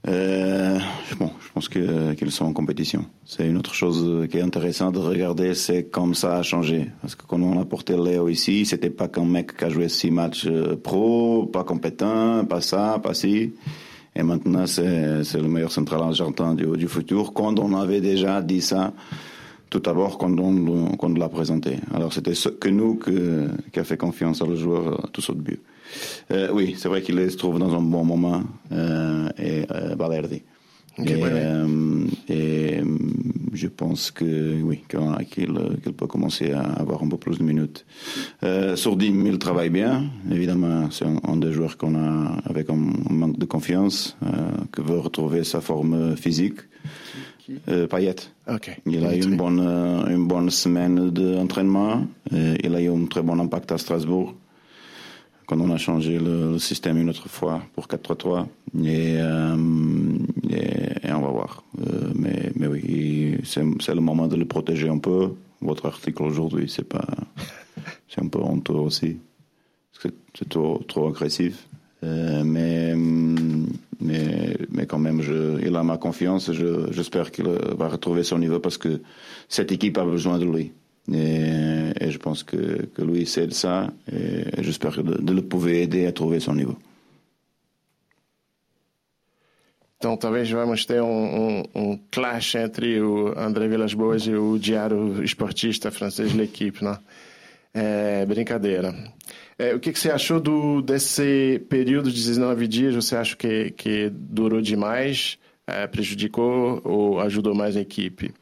Bon, je pense qu'ils sont en compétition. C'est une autre chose qui est intéressante de regarder, c'est comme ça a changé. Parce que quand on a porté Léo ici, c'était pas qu'un mec qui a joué six matchs euh, pro, pas compétent, pas ça, pas ci. Et maintenant, c'est le meilleur central argentin du, du futur. Quand on avait déjà dit ça, tout d'abord quand on, quand on l'a présenté. Alors c'était ce que nous que, qui a fait confiance à le joueur euh, tout au début. Euh, oui, c'est vrai qu'il se trouve dans un bon moment, euh, et euh, Balerdi. Et, euh, et, je pense que oui, qu'il peut commencer à avoir un peu plus de minutes. Euh, Sourdim, il travaille bien. Évidemment, c'est un, des joueurs qu'on a avec un, manque de confiance, euh, qui veut retrouver sa forme physique. Euh, Payet. Il a eu une bonne, une bonne semaine d'entraînement. il a eu un très bon impact à Strasbourg quand on a changé le, système une autre fois pour 4-3-3. Euh, et, on va voir. Euh, mais, oui, c'est le moment de le protéger un peu. Votre article aujourd'hui, c'est un peu honteux aussi. C'est trop, agressif. Euh, mais, quand même, il a ma confiance. J'espère qu'il va retrouver son niveau parce que cette équipe a besoin de lui. Et, et, je pense que, que lui sait ça et j'espère de, de le pouvoir aider à trouver son niveau. Então, talvez vamos ter um, um, um, clash entre o André Vilas Boas e o diário esportista francês L'Equipe, né? É, brincadeira. É, o que, que, você achou do, desse período de 19 dias? Você acha que, que durou demais, é, prejudicou ou ajudou mais a equipe?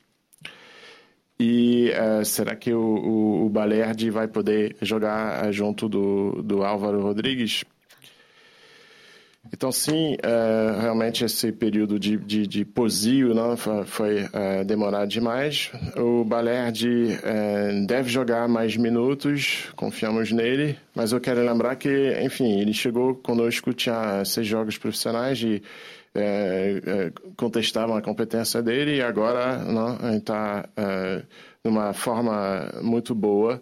E uh, será que o, o, o Balerdi vai poder jogar junto do, do Álvaro Rodrigues? Então, sim, uh, realmente esse período de, de, de posio foi, foi uh, demorado demais. O Balerdi uh, deve jogar mais minutos, confiamos nele, mas eu quero lembrar que, enfim, ele chegou conosco, tinha seis jogos profissionais e contestavam a competência dele e agora está numa forma muito boa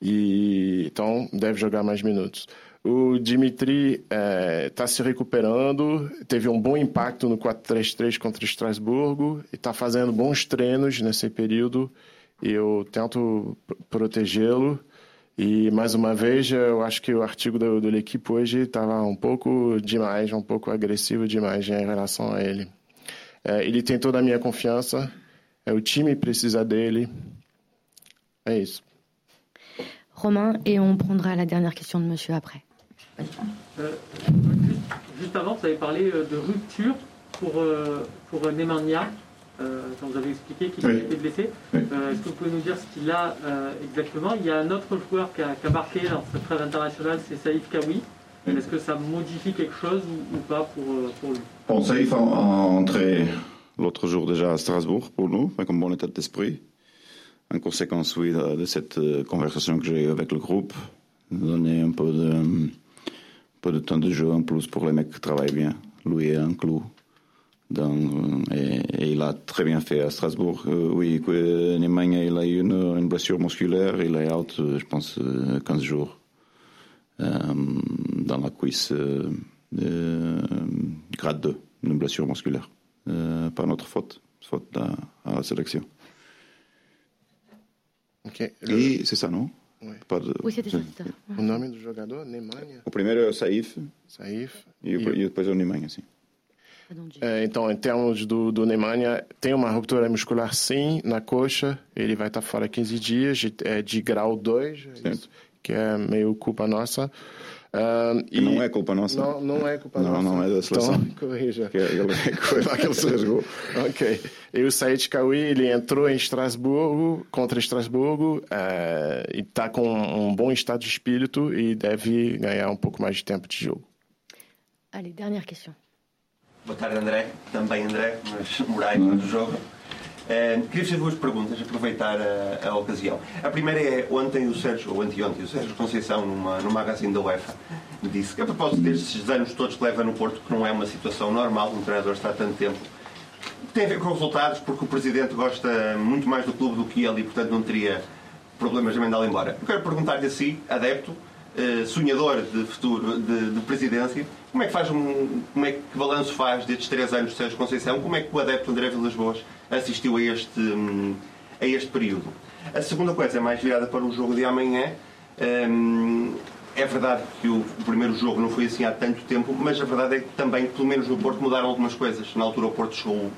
e então deve jogar mais minutos. O Dimitri está é, tá se recuperando, teve um bom impacto no 4-3-3 contra o Estrasburgo e está fazendo bons treinos nesse período. Eu tento protegê-lo. E mais uma vez, eu acho que o artigo do, do equipe hoje estava um pouco demais, um pouco agressivo demais em relação a ele. É, ele tem toda a minha confiança, é, o time precisa dele. É isso. Romain, et on prendra la dernière question de monsieur après. Euh, juste avant, vous avez parlé euh, de rupture pour, euh, pour Nemanja, quand vous avez expliqué qu'il oui. été blessé. Est-ce que vous pouvez nous dire ce qu'il a exactement? Il y a un autre joueur qui a, qui a marqué dans cette trêve internationale, c'est Saïf Kawi. Est-ce que ça modifie quelque chose ou, ou pas pour, pour lui? Bon, Saïf a entré l'autre jour déjà à Strasbourg pour nous, avec un bon état d'esprit. En conséquence, oui, de cette conversation que j'ai eue avec le groupe, donner un peu de peu de temps de jeu en plus pour les mecs qui travaillent bien. Lui est un clou. Donc, et, et, il a très bien fait à Strasbourg. Euh, oui, Nemanja, il a eu une, une, blessure musculaire. Il est out, euh, je pense, 15 euh, jours euh, dans la cuisse euh, grade 2, une blessure musculaire. Euh, pas notre faute, faute à, à la sélection. Okay. C'est ça, non? Pode... O nome do jogador, Nemanja? O primeiro é o Saif. Saif. E, e, e depois é o sim. É, então, em termos do, do Nemanja, tem uma ruptura muscular sim na coxa. Ele vai estar fora 15 dias, de, é, de grau 2, é que é meio culpa nossa. Uh, e não é culpa nossa. Não, não é culpa não, nossa. Não, é da seleção. Então, <laughs> corrija. Que ele, foi <laughs> lá que ele se rasgou. ok. E o Said Kawi, ele entrou em Estrasburgo, contra Estrasburgo, uh, e está com um bom estado de espírito e deve ganhar um pouco mais de tempo de jogo. Allez, dernière question. Boa tarde, André. Também André, mas Moraes do jogo. Uh, queria fazer duas perguntas, aproveitar a, a, ocasião. A primeira é, ontem o Sérgio, ou anteontem, o Sérgio Conceição, numa, no magazine da UEFA, disse que a propósito destes anos todos que leva no Porto, que não é uma situação normal, um treinador está há tanto tempo, tem a ver com os resultados, porque o Presidente gosta muito mais do clube do que ele e, portanto, não teria problemas de mandá-lo embora. Eu quero perguntar-lhe a si, adepto, uh, sonhador de futuro, de, de presidência, como é que faz um, como é que balanço faz destes três anos de Sérgio Conceição? Como é que o adepto André Vilas Boas assistiu a este, hum, a este período? A segunda coisa é mais virada para o jogo de amanhã. Hum, é verdade que o, primeiro jogo não foi assim há tanto tempo, mas a verdade é que também, pelo menos no Porto, mudaram algumas coisas. Na altura o Porto chegou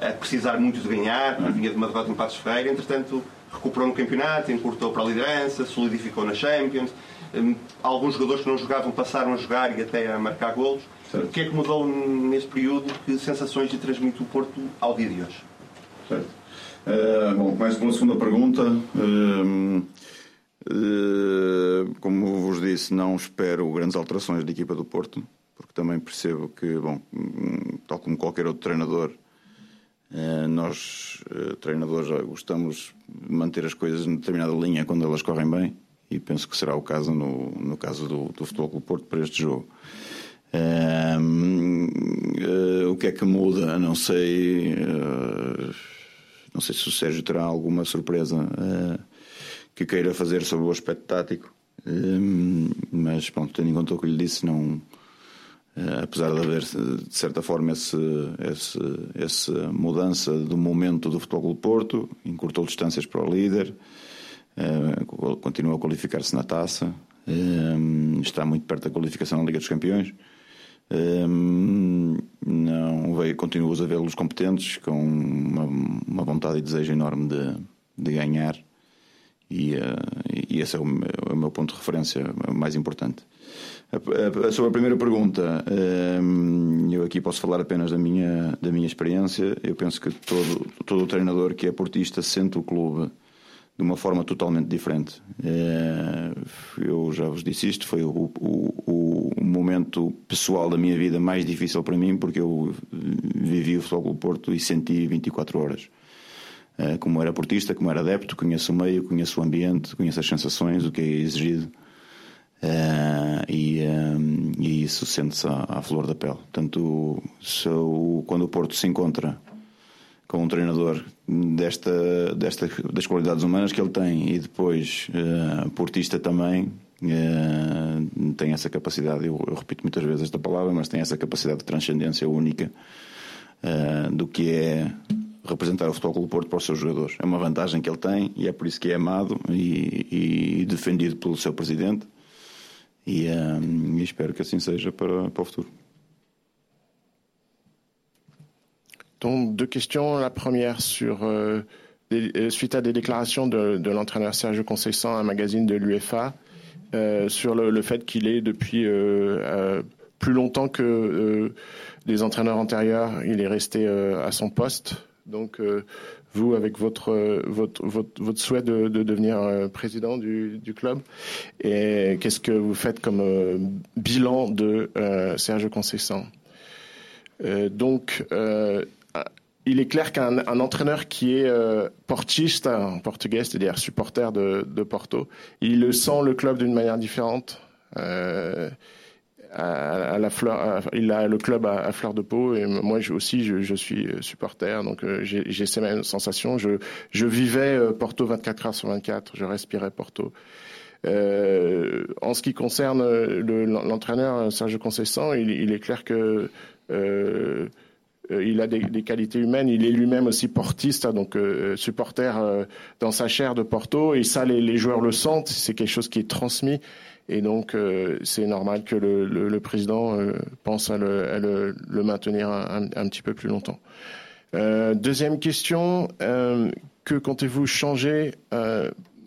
a precisar muito de ganhar, vinha de uma derrota em Passos Ferreira, entretanto recuperou no campeonato, encurtou para a liderança, solidificou na Champions. Hum, alguns jogadores que não jogavam passaram a jogar e até a marcar golos. Certo. O que é que mudou nesse período? Que sensações lhe transmite o Porto ao dia de hoje? Certo. Uh, bom, começo pela segunda pergunta. Uh, uh, como vos disse, não espero grandes alterações da equipa do Porto, porque também percebo que, bom, hum, tal como qualquer outro treinador, nós, treinadores, gostamos de manter as coisas em determinada linha quando elas correm bem e penso que será o caso no, no caso do, do Futebol Clube Porto para este jogo. Uh, o que é que muda? Não sei. Uh, não sei se o Sérgio terá alguma surpresa uh, que queira fazer sobre o aspecto tático, mas pronto, tendo em conta o que lhe disse, não. apesar de haver de certa forma esse, esse, essa mudança do momento do Futebol Clube Porto, encurtou distâncias para o líder, eh, continua a qualificar-se na taça, eh, está muito perto da qualificação na Liga dos Campeões. Eh, não veio, continuas a vê-los competentes, com uma, uma, vontade e desejo enorme de, de ganhar. e, e esse é o, é o, meu ponto de referência mais importante. Sobre a primeira pergunta, eu aqui posso falar apenas da minha, da minha experiência. Eu penso que todo, todo treinador que é portista sente o clube de uma forma totalmente diferente. Eu já vos disse isto, foi o, o, o momento pessoal da minha vida mais difícil para mim, porque eu vivi o Futebol do Porto e senti 24 horas. Como era portista, como era adepto, conheço o meio, conheço o ambiente, conheço as sensações, o que é exigido. E, e, isso sente-se à, à, flor da pele. Portanto, quando o Porto se encontra com um treinador desta, desta, das qualidades humanas que ele tem e depois uh, portista também, uh, tem essa capacidade, eu, eu, repito muitas vezes esta palavra, mas tem essa capacidade de transcendência única do que é representar o Futebol Clube Porto para os seus jogadores. É uma vantagem que ele tem e é por isso que é amado e, e defendido pelo seu presidente euh, et j'espère que ainsi seja para, para o futuro. Donc deux questions. La première sur euh, des, suite à des déclarations de, de l'entraîneur Sergio Conceição, un magazine de l'UEFA, euh, sur le, le, fait qu'il est depuis euh, euh plus longtemps que les entraîneurs antérieurs, il est resté à son poste. Donc vous, avec votre, votre, votre, votre souhait de, de, devenir euh, président du, du club. Et qu'est-ce que vous faites comme euh, bilan de euh, Serge Conceição? Euh, Donc, euh, il est clair qu'un un entraîneur qui est portiste en portugais, c'est-à-dire supporter de, Porto, il le sent le club d'une manière différente. Euh, il a le club à, fleur de peau et moi aussi je, suis supporter donc euh, j'ai ces mêmes sensations. Je, vivais euh, Porto 24 heures sur 24, je respirais Porto. Euh, en ce qui concerne l'entraîneur Serge Conceição, il, est clair que euh, il a des, qualités humaines. Il est lui-même aussi portiste, hein, donc euh, supporter euh, dans sa chair de Porto. Et ça, les, joueurs le sentent. C'est quelque chose qui est transmis. Et donc, euh, c'est normal que le, président euh, pense à le, maintenir un, petit peu plus longtemps. Euh, deuxième question, que comptez-vous changer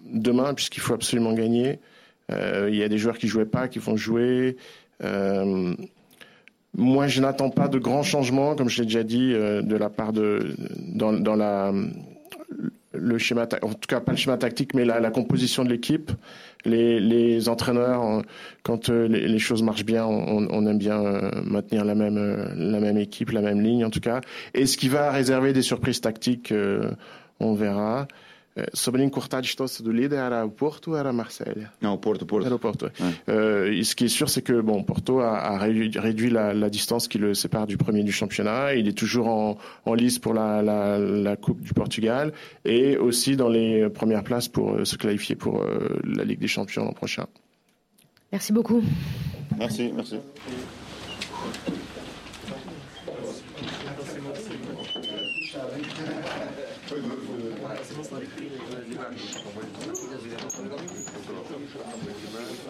demain, puisqu'il faut absolument gagner? Il y a des joueurs qui jouaient pas, qui vont jouer. Moi, je n'attends pas de grands changements, comme je l'ai déjà dit, de la part de dans, dans la le schéma, en tout cas pas le schéma tactique, mais la, la composition de l'équipe. Les, les, entraîneurs, quand euh, les, les, choses marchent bien, on, on aime bien euh, maintenir la même, euh, la même équipe, la même ligne en tout cas. Et ce qui va réserver des surprises tactiques, on verra. Sobre encurtar a distância do líder, era o Porto ou era a Marseille Non, Porto, Porto. Era o Porto. Euh, ce qui est sûr, c'est que bon, Porto a, a réduit, la, la, distance qui le sépare du premier du championnat. Il est toujours en, en lice pour la, la, la, Coupe du Portugal et aussi dans les premières places pour euh, se qualifier pour euh, la Ligue des Champions l'an prochain. Merci beaucoup. Merci, merci.